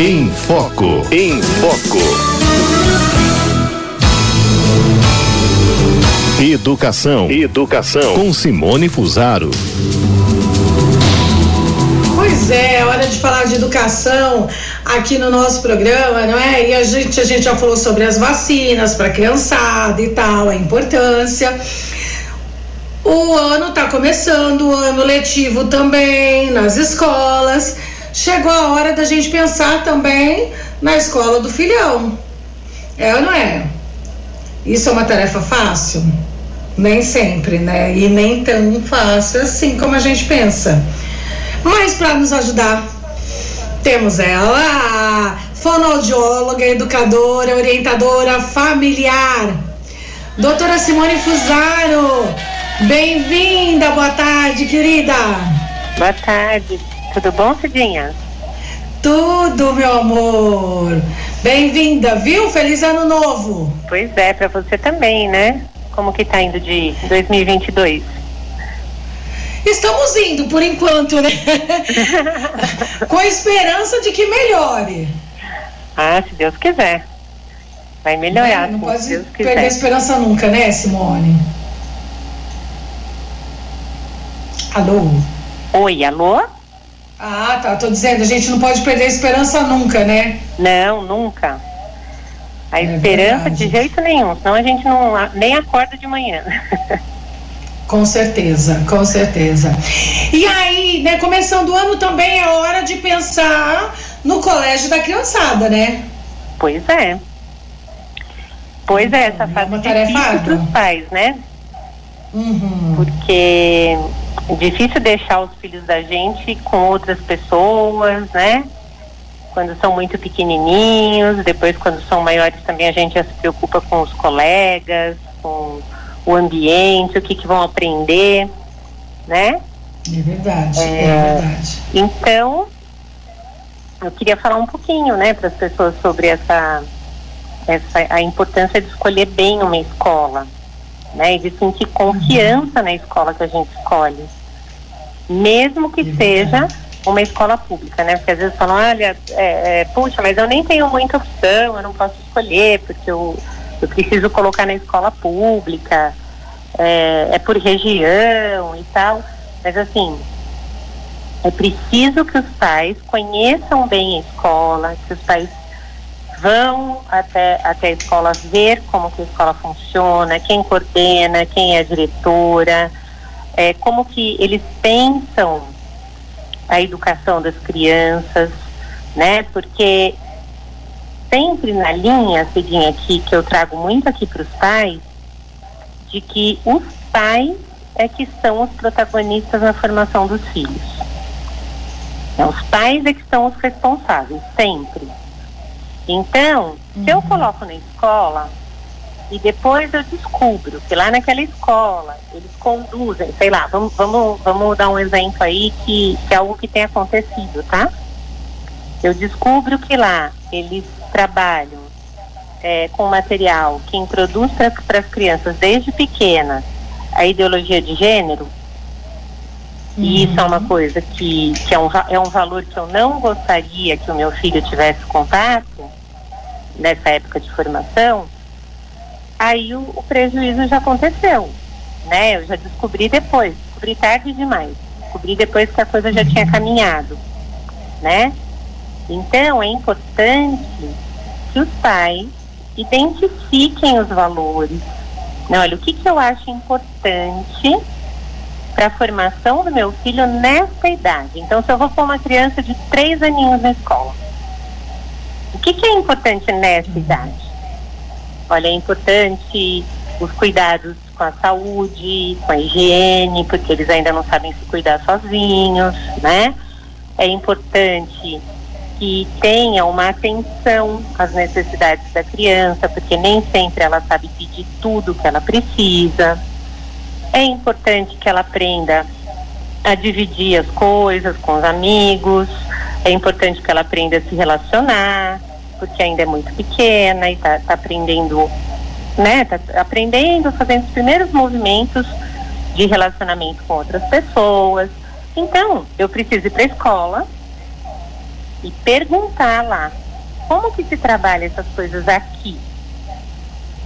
Em Foco. Em Foco. Educação. Educação. Com Simone Fusaro. Pois é, hora de falar de educação aqui no nosso programa, não é? E a gente, a gente já falou sobre as vacinas para criançada e tal, a importância. O ano está começando, o ano letivo também nas escolas. Chegou a hora da gente pensar também na escola do filhão. É ou não é? Isso é uma tarefa fácil? Nem sempre, né? E nem tão fácil assim como a gente pensa. Mas para nos ajudar, temos ela, fonoaudióloga, educadora, orientadora familiar, doutora Simone Fusaro. Bem-vinda, boa tarde, querida. Boa tarde, tudo bom, Cidinha? Tudo, meu amor. Bem-vinda, viu? Feliz ano novo. Pois é, para você também, né? Como que tá indo de 2022? Estamos indo por enquanto, né? Com a esperança de que melhore. Ah, se Deus quiser. Vai melhorar. Não, não pode perder a esperança nunca, né, Simone? Alô? Oi, alô? Ah, tá. Tô dizendo, a gente não pode perder a esperança nunca, né? Não, nunca. A é esperança verdade. de jeito nenhum, senão a gente não nem acorda de manhã. Com certeza, com certeza. E aí, né, começando o ano também é hora de pensar no colégio da criançada, né? Pois é. Pois é, essa fase é difícil para os pais, né? Uhum. Porque é difícil deixar os filhos da gente com outras pessoas, né? Quando são muito pequenininhos, depois quando são maiores também a gente já se preocupa com os colegas, com o ambiente, o que, que vão aprender, né? É verdade, é, é verdade. Então, eu queria falar um pouquinho, né, para as pessoas sobre essa, essa a importância de escolher bem uma escola, né, e de sentir confiança uhum. na escola que a gente escolhe, mesmo que é seja uma escola pública, né? Porque às vezes falam, olha, é, é, puxa, mas eu nem tenho muita opção, eu não posso escolher porque eu eu preciso colocar na escola pública, é, é por região e tal. Mas assim, é preciso que os pais conheçam bem a escola, que os pais vão até, até a escola ver como que a escola funciona, quem coordena, quem é a diretora, é, como que eles pensam a educação das crianças, né? Porque sempre na linha, Cidinha, aqui, que eu trago muito aqui para os pais, de que os pais é que são os protagonistas na formação dos filhos. Então, os pais é que são os responsáveis, sempre. Então, uhum. se eu uhum. coloco na escola e depois eu descubro que lá naquela escola eles conduzem, sei lá, vamos, vamos, vamos dar um exemplo aí que, que é algo que tem acontecido, tá? Eu descubro que lá eles trabalham é, com material que introduz para as crianças desde pequena a ideologia de gênero, uhum. e isso é uma coisa que, que é, um, é um valor que eu não gostaria que o meu filho tivesse contato nessa época de formação, aí o, o prejuízo já aconteceu, né? Eu já descobri depois, descobri tarde demais, descobri depois que a coisa já tinha caminhado, né? Então, é importante que os pais identifiquem os valores. Não, olha, o que, que eu acho importante para a formação do meu filho nessa idade? Então, se eu vou pôr uma criança de três aninhos na escola, que, que é importante nessa idade? Olha, é importante os cuidados com a saúde, com a higiene, porque eles ainda não sabem se cuidar sozinhos, né? É importante que tenha uma atenção às necessidades da criança, porque nem sempre ela sabe pedir tudo que ela precisa. É importante que ela aprenda a dividir as coisas com os amigos. É importante que ela aprenda a se relacionar, porque ainda é muito pequena e está tá aprendendo, né? Tá aprendendo, fazendo os primeiros movimentos de relacionamento com outras pessoas. Então, eu preciso ir para a escola e perguntar lá, como que se trabalha essas coisas aqui?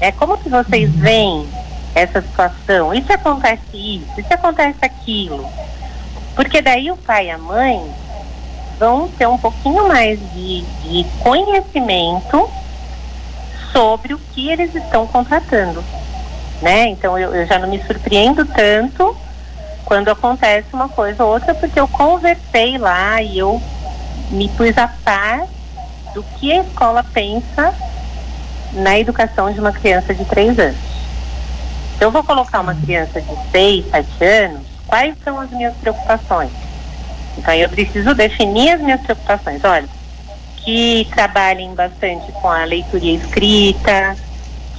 É como que vocês uhum. veem essa situação? E se acontece isso? E se acontece aquilo? Porque daí o pai e a mãe vão ter um pouquinho mais de, de conhecimento sobre o que eles estão contratando, né? Então eu, eu já não me surpreendo tanto quando acontece uma coisa ou outra, porque eu conversei lá e eu me pus a par do que a escola pensa na educação de uma criança de três anos. Se eu vou colocar uma criança de seis, sete anos, quais são as minhas preocupações? Então eu preciso definir as minhas preocupações. Olha, que trabalhem bastante com a leitura escrita,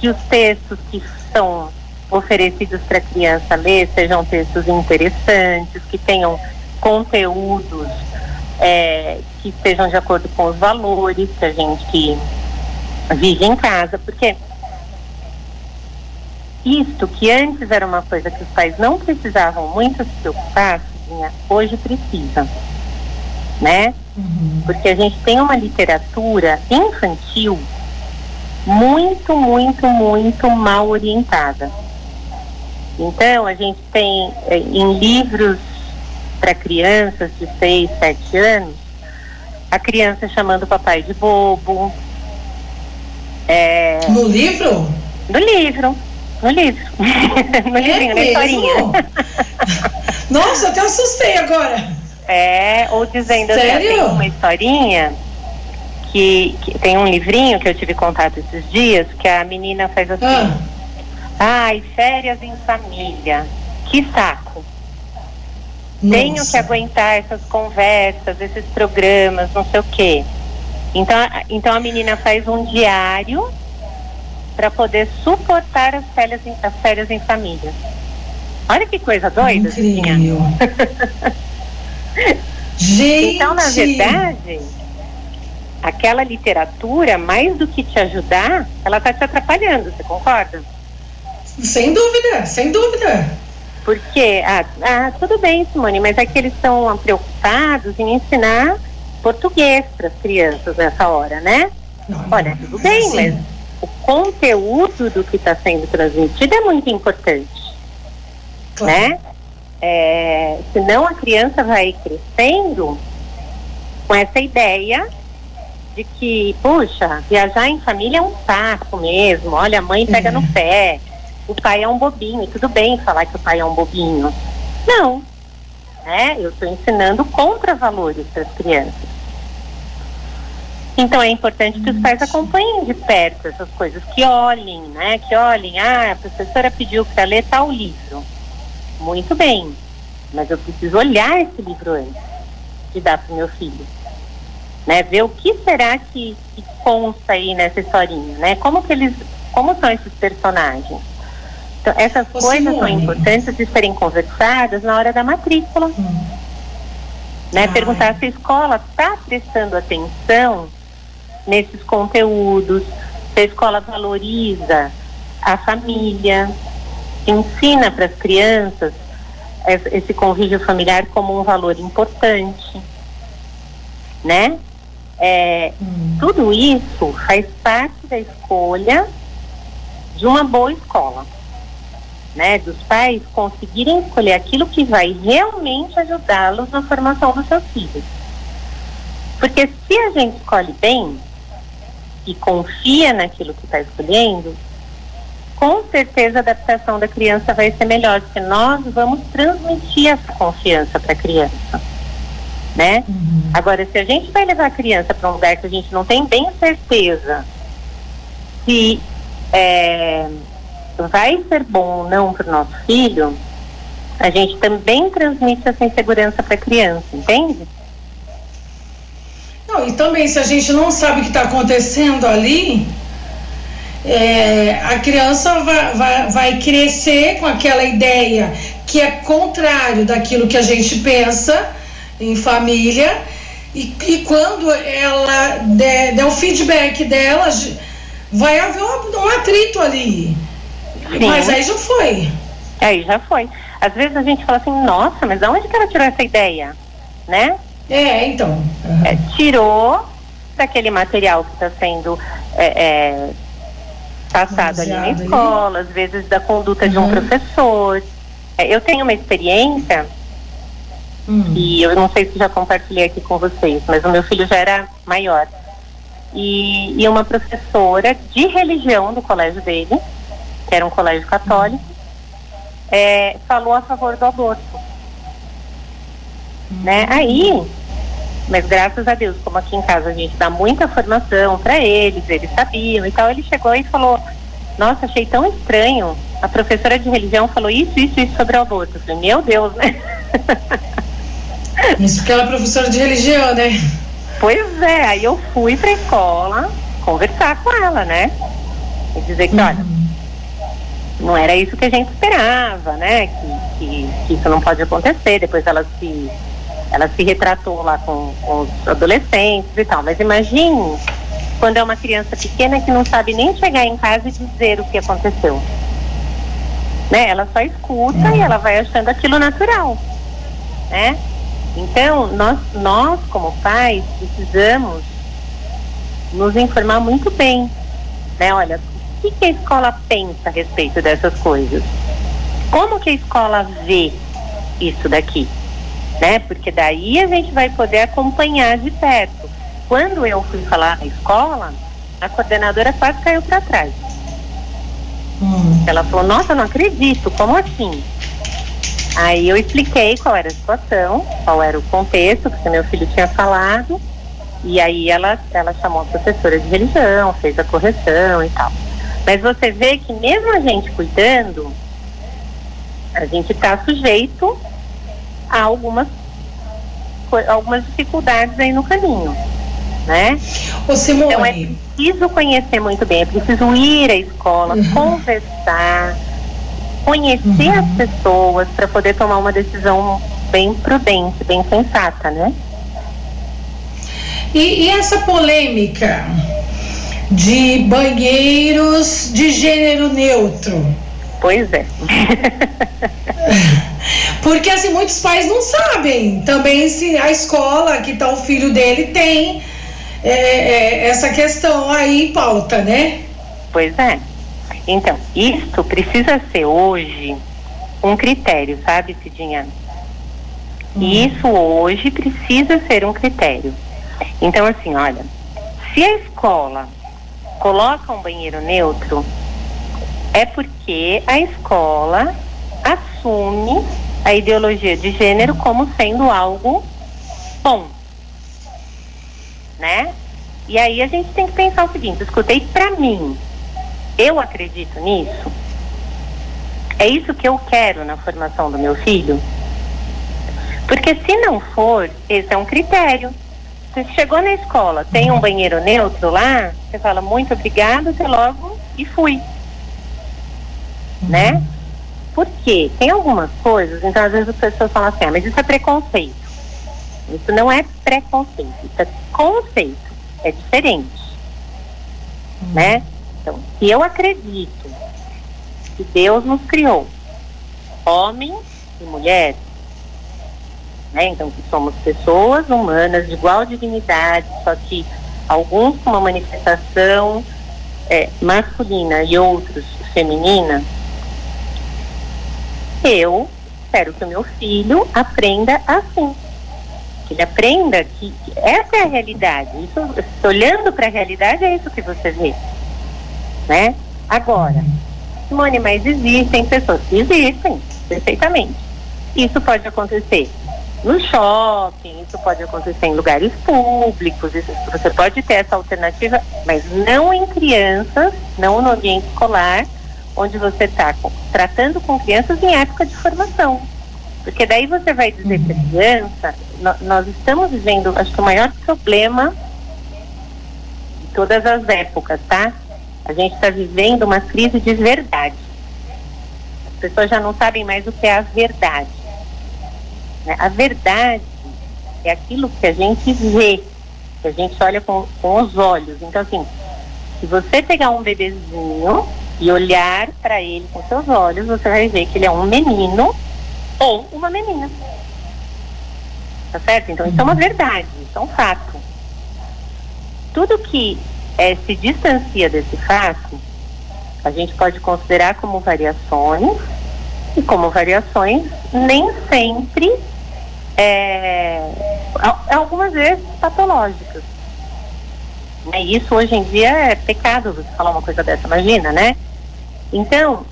que os textos que são oferecidos para a criança ler sejam textos interessantes, que tenham conteúdos é, que estejam de acordo com os valores que a gente vive em casa, porque isto que antes era uma coisa que os pais não precisavam muito se preocupar, hoje precisa, né? Uhum. Porque a gente tem uma literatura infantil muito, muito, muito mal orientada. Então, a gente tem eh, em livros para crianças de 6, 7 anos, a criança chamando o papai de bobo. É... No livro? No livro. No livro. no é livrinho, na historinha. Nossa, até assustei agora. É, ou dizendo Sério? assim, tem uma historinha que, que, tem um livrinho que eu tive contato esses dias, que a menina faz assim. Ah. Ai, férias em família. Que saco. Nossa. Tenho que aguentar essas conversas, esses programas, não sei o quê. Então, então a menina faz um diário para poder suportar as férias, em, as férias em família. Olha que coisa doida. Incrível. Gente. Então, na verdade, aquela literatura, mais do que te ajudar, ela está te atrapalhando, você concorda? Sem dúvida, sem dúvida. Porque, ah, ah, tudo bem, Simone, mas é que eles estão preocupados em ensinar português para as crianças nessa hora, né? Não, Olha, tudo bem, assim. mas o conteúdo do que está sendo transmitido é muito importante, claro. né? É, senão a criança vai crescendo com essa ideia de que, puxa, viajar em família é um saco mesmo, olha, a mãe pega uhum. no pé, o pai é um bobinho, tudo bem falar que o pai é um bobinho. Não, né? Eu estou ensinando contra-valores para as crianças. Então é importante que os pais acompanhem de perto essas coisas, que olhem, né? Que olhem, ah, a professora pediu para ler tal livro. Muito bem, mas eu preciso olhar esse livro antes de dar para o meu filho. Né, ver o que será que, que consta aí nessa historinha, né? Como que eles, como são esses personagens? Então, essas Ô, coisas Simone. são importantes de serem conversadas na hora da matrícula. Hum. Né? Perguntar se a escola está prestando atenção nesses conteúdos, se a escola valoriza a família, ensina para as crianças esse convívio familiar como um valor importante, né? É, hum. Tudo isso faz parte da escolha de uma boa escola né, dos pais conseguirem escolher aquilo que vai realmente ajudá-los na formação dos seus filhos. Porque se a gente escolhe bem e confia naquilo que está escolhendo, com certeza a adaptação da criança vai ser melhor, porque nós vamos transmitir essa confiança para a criança. Né? Uhum. Agora, se a gente vai levar a criança para um lugar que a gente não tem bem certeza se é, vai ser bom ou não para o nosso filho, a gente também transmite essa insegurança para a criança, entende? Não, e também se a gente não sabe o que está acontecendo ali, é, a criança vai, vai, vai crescer com aquela ideia que é contrário daquilo que a gente pensa em família, e, e quando ela der, der o feedback dela, vai haver um, um atrito ali. Sim. Mas aí já foi. Aí já foi. Às vezes a gente fala assim, nossa, mas aonde que ela tirou essa ideia? Né? É, então. Uhum. É, tirou daquele material que está sendo é, é, passado ali na escola, às vezes da conduta uhum. de um uhum. professor. É, eu tenho uma experiência uhum. e eu não sei se já compartilhei aqui com vocês, mas o meu filho já era maior. E, e uma professora de religião do colégio dele, que era um colégio católico, é, falou a favor do aborto. Né? Aí, mas graças a Deus, como aqui em casa a gente dá muita formação para eles, eles sabiam e tal, ele chegou e falou: Nossa, achei tão estranho. A professora de religião falou isso, isso, isso sobre o aborto. Eu falei: Meu Deus, né? Isso porque ela é professora de religião, né? Pois é, aí eu fui pra escola conversar com ela, né? E dizer que, uhum. olha, não era isso que a gente esperava, né? Que, que, que, isso não pode acontecer. Depois ela se, ela se retratou lá com, com os adolescentes e tal. Mas imagine quando é uma criança pequena que não sabe nem chegar em casa e dizer o que aconteceu. Né? Ela só escuta e ela vai achando aquilo natural, né? Então, nós, nós como pais precisamos nos informar muito bem, né? Olha, o que, que a escola pensa a respeito dessas coisas? Como que a escola vê isso daqui? Né? Porque daí a gente vai poder acompanhar de perto. Quando eu fui falar na escola, a coordenadora quase caiu para trás. Hum. Ela falou, nossa, não acredito, como assim? Aí eu expliquei qual era a situação, qual era o contexto, porque meu filho tinha falado, e aí ela, ela chamou a professora de religião, fez a correção e tal. Mas você vê que mesmo a gente cuidando, a gente está sujeito a algumas, algumas dificuldades aí no caminho, né? Ô Simone. Então é preciso conhecer muito bem, é preciso ir à escola, uhum. conversar, conhecer uhum. as pessoas para poder tomar uma decisão bem prudente, bem sensata, né? E, e essa polêmica de banheiros de gênero neutro? Pois é. Porque assim, muitos pais não sabem também se a escola que tá o filho dele tem é, é, essa questão aí em pauta, né? Pois é. Então, isto precisa ser hoje um critério, sabe, Cidinha? Hum. Isso hoje precisa ser um critério. Então, assim, olha, se a escola coloca um banheiro neutro, é porque a escola assume a ideologia de gênero como sendo algo bom, né? E aí a gente tem que pensar o seguinte: escutei para mim, eu acredito nisso? É isso que eu quero na formação do meu filho? Porque se não for, esse é um critério. Você chegou na escola, tem um banheiro neutro lá, você fala muito obrigado, você logo e fui. Né? Por quê? Tem algumas coisas, então às vezes as pessoas falam assim, ah, mas isso é preconceito. Isso não é preconceito, isso é conceito, é diferente. Né? Então, se eu acredito que Deus nos criou, homem e mulher, né? Então, que somos pessoas humanas de igual dignidade, só que alguns com uma manifestação é, masculina e outros feminina, eu espero que o meu filho aprenda assim. Que ele aprenda que essa é a realidade. Isso, olhando para a realidade, é isso que você vê né? Agora, Simone, mas existem pessoas existem, perfeitamente. Isso pode acontecer no shopping, isso pode acontecer em lugares públicos, isso, você pode ter essa alternativa, mas não em crianças, não no ambiente escolar, onde você está tratando com crianças em época de formação. Porque daí você vai dizer para a uhum. criança, no, nós estamos vivendo, acho que o maior problema de todas as épocas, tá? A gente está vivendo uma crise de verdade. As pessoas já não sabem mais o que é a verdade. Né? A verdade é aquilo que a gente vê, que a gente olha com, com os olhos. Então, assim, se você pegar um bebezinho e olhar para ele com seus olhos, você vai ver que ele é um menino ou uma menina. Tá certo? Então, isso é uma verdade, isso é um fato. Tudo que é, se distancia desse fato, a gente pode considerar como variações, e como variações nem sempre, é, algumas vezes patológicas. Né? Isso hoje em dia é pecado você falar uma coisa dessa, imagina, né? Então,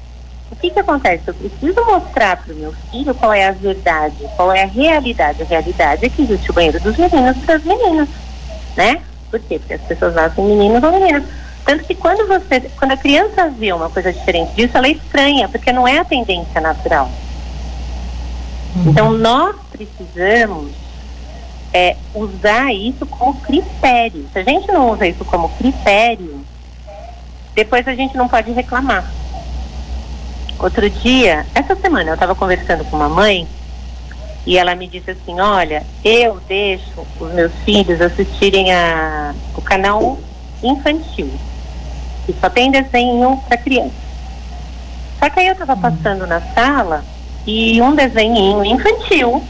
o que que acontece? Eu preciso mostrar para o meu filho qual é a verdade, qual é a realidade. A realidade é que existe o banheiro dos meninos e das meninas, né? Por quê? Porque as pessoas nascem meninos ou meninas. Tanto que quando você, quando a criança vê uma coisa diferente disso, ela é estranha, porque não é a tendência natural. Uhum. Então nós precisamos é, usar isso como critério. Se a gente não usa isso como critério, depois a gente não pode reclamar. Outro dia, essa semana, eu estava conversando com uma mãe e ela me disse assim: Olha, eu deixo os meus filhos assistirem a, o canal infantil, que só tem desenho para criança. Só que aí eu estava passando na sala e um desenho infantil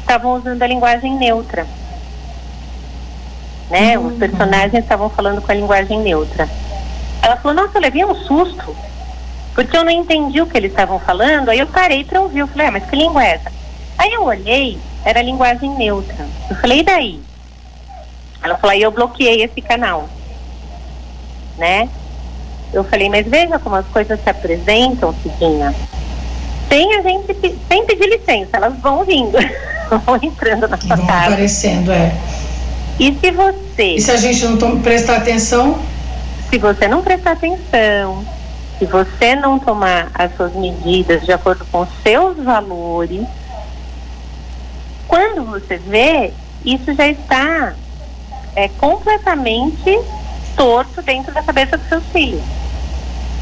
estavam usando a linguagem neutra. Né? Os personagens estavam falando com a linguagem neutra. Ela falou: Nossa, eu levei um susto porque eu não entendi o que eles estavam falando, aí eu parei para ouvir, eu falei, ah, mas que língua é essa? Aí eu olhei, era linguagem neutra. Eu falei, e daí? Ela falou, aí eu bloqueei esse canal. Né? Eu falei, mas veja como as coisas se apresentam, Cidinha. Sem a gente, sem pedir licença, elas vão vindo, vão entrando na sua vão casa. aparecendo, é. E se você... E se a gente não prestar atenção? Se você não prestar atenção, se você não tomar as suas medidas de acordo com os seus valores, quando você vê, isso já está é, completamente torto dentro da cabeça dos seus filhos,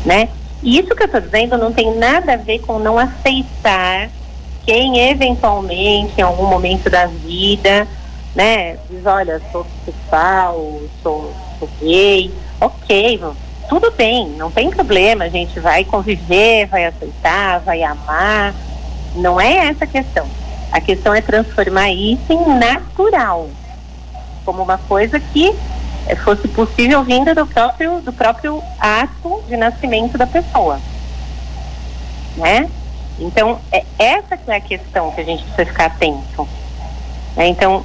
né? E isso que eu estou dizendo não tem nada a ver com não aceitar quem eventualmente, em algum momento da vida, né, diz, olha, sou bissexual, sou, sou gay, ok, tudo bem, não tem problema, a gente vai conviver, vai aceitar, vai amar. Não é essa a questão. A questão é transformar isso em natural, como uma coisa que eh, fosse possível vinda do próprio, do próprio ato de nascimento da pessoa. Né? Então, é essa que é a questão que a gente precisa ficar atento. Né? Então,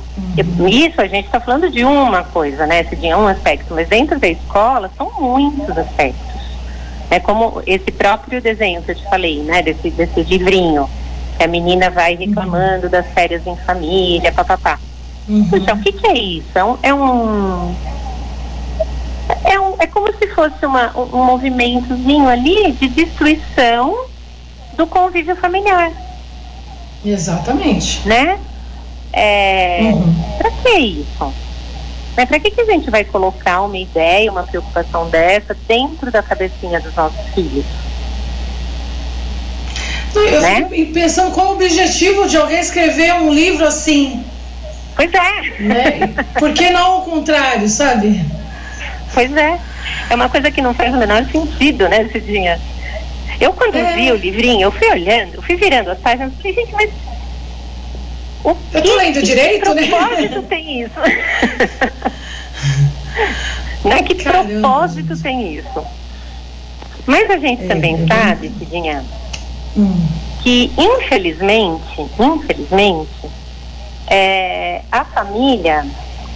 isso a gente está falando de uma coisa, né? Esse de um aspecto, mas dentro da escola são muitos aspectos. É como esse próprio desenho que eu te falei, né? Desse, desse livrinho, que a menina vai reclamando das férias em família, papapá. Uhum. Puxa, o que, que é isso? É um, é um é, é como se fosse uma, um, um movimentozinho ali de destruição do convívio familiar. Exatamente. Né? É, uhum. Para que isso? Né, para que, que a gente vai colocar uma ideia, uma preocupação dessa dentro da cabecinha dos nossos filhos? Eu né? fico pensando qual o objetivo de alguém escrever um livro assim. Pois é. Né? Por que não o contrário, sabe? Pois é. É uma coisa que não faz o menor sentido, né, Cidinha? Eu, quando é. vi o livrinho, eu fui olhando, eu fui virando as páginas, falei, gente, mas o eu tô lendo direito, né? propósito tem isso? né? Que Caramba. propósito tem isso? Mas a gente é, também é, sabe, Cidinha, hum. que infelizmente, infelizmente, é, a família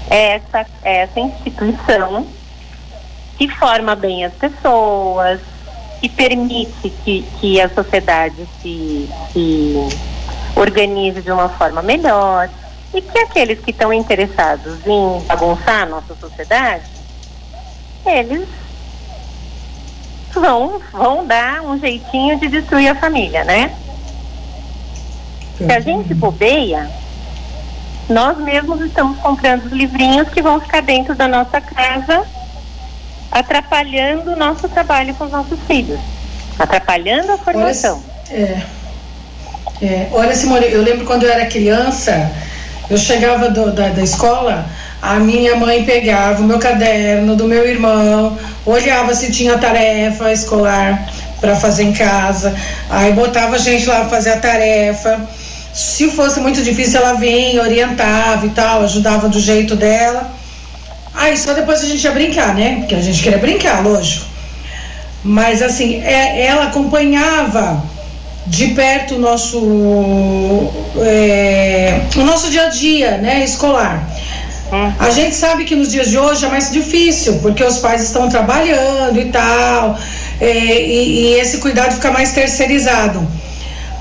é essa, é essa instituição que forma bem as pessoas, que permite que, que a sociedade se, se organize de uma forma melhor e que aqueles que estão interessados em bagunçar a nossa sociedade, eles vão, vão dar um jeitinho de destruir a família, né? Se a gente bobeia, nós mesmos estamos comprando os livrinhos que vão ficar dentro da nossa casa, atrapalhando o nosso trabalho com os nossos filhos, atrapalhando a formação. é. É, olha, Simone, eu lembro quando eu era criança, eu chegava do, da, da escola, a minha mãe pegava o meu caderno do meu irmão, olhava se tinha tarefa escolar para fazer em casa, aí botava a gente lá fazer a tarefa. Se fosse muito difícil, ela vinha, orientava e tal, ajudava do jeito dela. Aí só depois a gente ia brincar, né? Porque a gente queria brincar, lógico. Mas assim, é, ela acompanhava de perto o nosso, é, o nosso dia a dia, né, escolar. A gente sabe que nos dias de hoje é mais difícil, porque os pais estão trabalhando e tal, é, e, e esse cuidado fica mais terceirizado.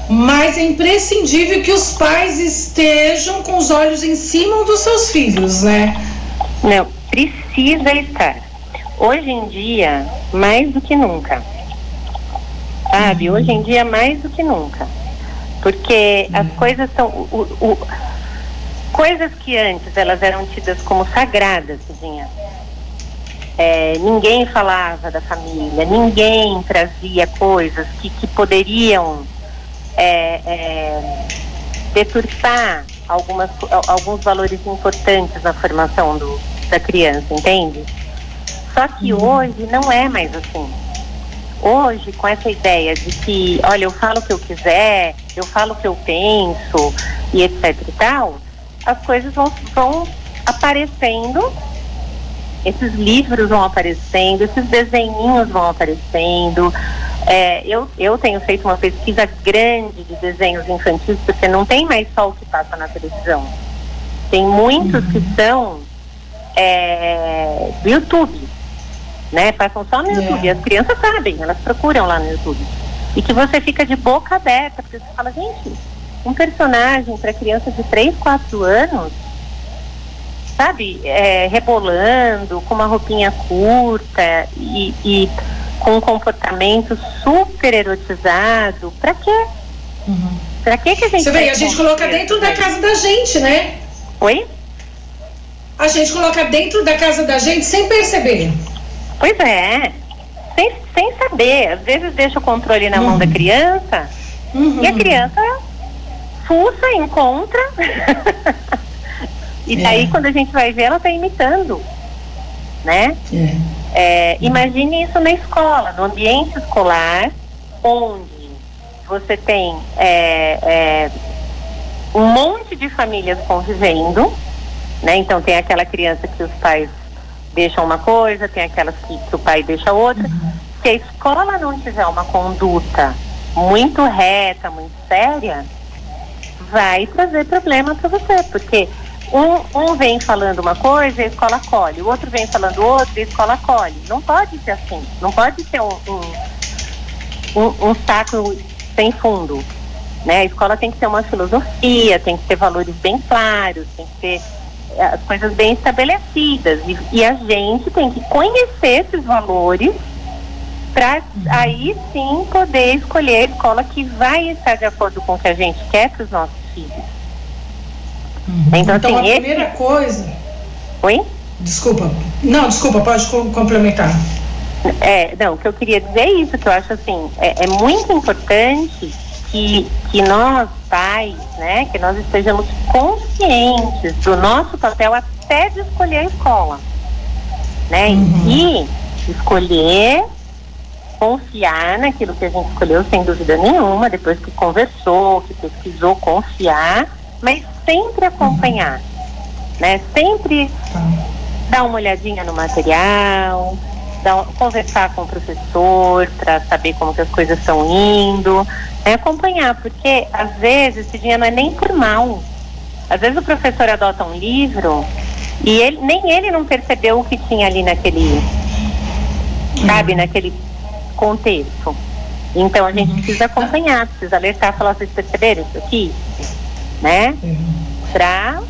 Mas é imprescindível que os pais estejam com os olhos em cima dos seus filhos, né? Não, precisa estar. Hoje em dia, mais do que nunca. Sabe? Hoje em dia, mais do que nunca. Porque as coisas são. O, o, coisas que antes elas eram tidas como sagradas, Cidinha. É, ninguém falava da família, ninguém trazia coisas que, que poderiam é, é, deturpar algumas, alguns valores importantes na formação do, da criança, entende? Só que uhum. hoje não é mais assim. Hoje, com essa ideia de que, olha, eu falo o que eu quiser, eu falo o que eu penso e etc e tal, as coisas vão, vão aparecendo, esses livros vão aparecendo, esses desenhinhos vão aparecendo. É, eu, eu tenho feito uma pesquisa grande de desenhos infantis, porque não tem mais só o que passa na televisão. Tem muitos que uhum. são é, do YouTube, né? Passam só no yeah. YouTube. As crianças sabem, elas procuram lá no YouTube. E que você fica de boca aberta, porque você fala, gente, um personagem para criança de 3, 4 anos, sabe, é, rebolando, com uma roupinha curta e, e com um comportamento super erotizado, para quê? Uhum. Pra que que a gente... Você vê, a gente coloca dentro da casa da gente, né? Oi? A gente coloca dentro da casa da gente sem perceber. Pois é, sem, sem saber. Às vezes deixa o controle na uhum. mão da uhum. criança uhum. e a criança fuça, encontra. e daí, é. quando a gente vai ver, ela está imitando. Né? É. É, imagine isso na escola, no ambiente escolar, onde você tem é, é, um monte de famílias convivendo, né? Então tem aquela criança que os pais deixam uma coisa, tem aquelas que, que o pai deixa outra. Uhum. Se a escola não tiver uma conduta muito reta, muito séria, vai trazer problema para você, porque um, um vem falando uma coisa e a escola acolhe, o outro vem falando outra e a escola acolhe. Não pode ser assim, não pode ser um, um, um, um saco sem fundo. Né? A escola tem que ter uma filosofia, tem que ter valores bem claros, tem que ter as coisas bem estabelecidas. E, e a gente tem que conhecer esses valores para aí sim poder escolher a escola que vai estar de acordo com o que a gente quer para os nossos filhos. Uhum. Então, então assim, a primeira esse... coisa. Oi? Desculpa. Não, desculpa, pode complementar. É, não, o que eu queria dizer é isso, que eu acho assim, é, é muito importante que, que nós, pais, né, que nós estejamos conscientes do nosso papel até de escolher a escola. Né? Uhum. E escolher confiar naquilo que a gente escolheu, sem dúvida nenhuma, depois que conversou, que pesquisou, confiar, mas sempre acompanhar, né? Sempre dar uma olhadinha no material, dar, conversar com o professor para saber como que as coisas estão indo, né? acompanhar, porque às vezes esse dinheiro não é nem por mal. Às vezes o professor adota um livro e ele, nem ele não percebeu o que tinha ali naquele, sabe, naquele contexto. Então a gente uhum. precisa acompanhar, precisa alertar, falar, vocês perceberam isso aqui? Né? Uhum. Para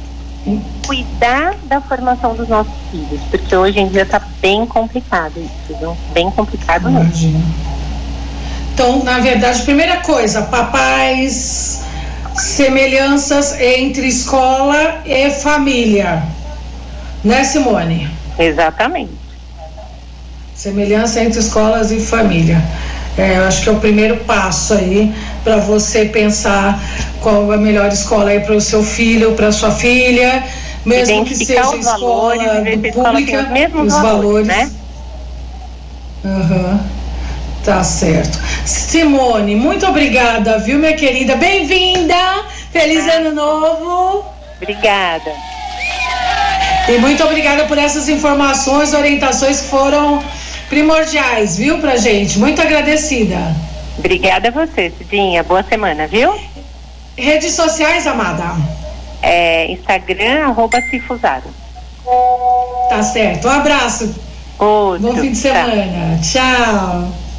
cuidar da formação dos nossos filhos, porque hoje em dia está bem complicado isso, viu? Bem complicado mesmo. Então, na verdade, primeira coisa, papais, semelhanças entre escola e família. Né, Simone? Exatamente. Semelhança entre escolas e família. É, eu acho que é o primeiro passo aí para você pensar qual é a melhor escola aí para o seu filho, para sua filha, mesmo que seja os escola valores, pública, os, mesmos os valores, valores. né? Uhum. Tá certo. Simone, muito obrigada, viu, minha querida? Bem-vinda! Feliz ah. ano novo! Obrigada. E muito obrigada por essas informações, orientações que foram primordiais, viu, pra gente? Muito agradecida. Obrigada a você, Cidinha. Boa semana, viu? Redes sociais, amada? É, Instagram, arroba Cifusado. Tá certo. Um abraço. Outro. Bom fim de semana. Tchau.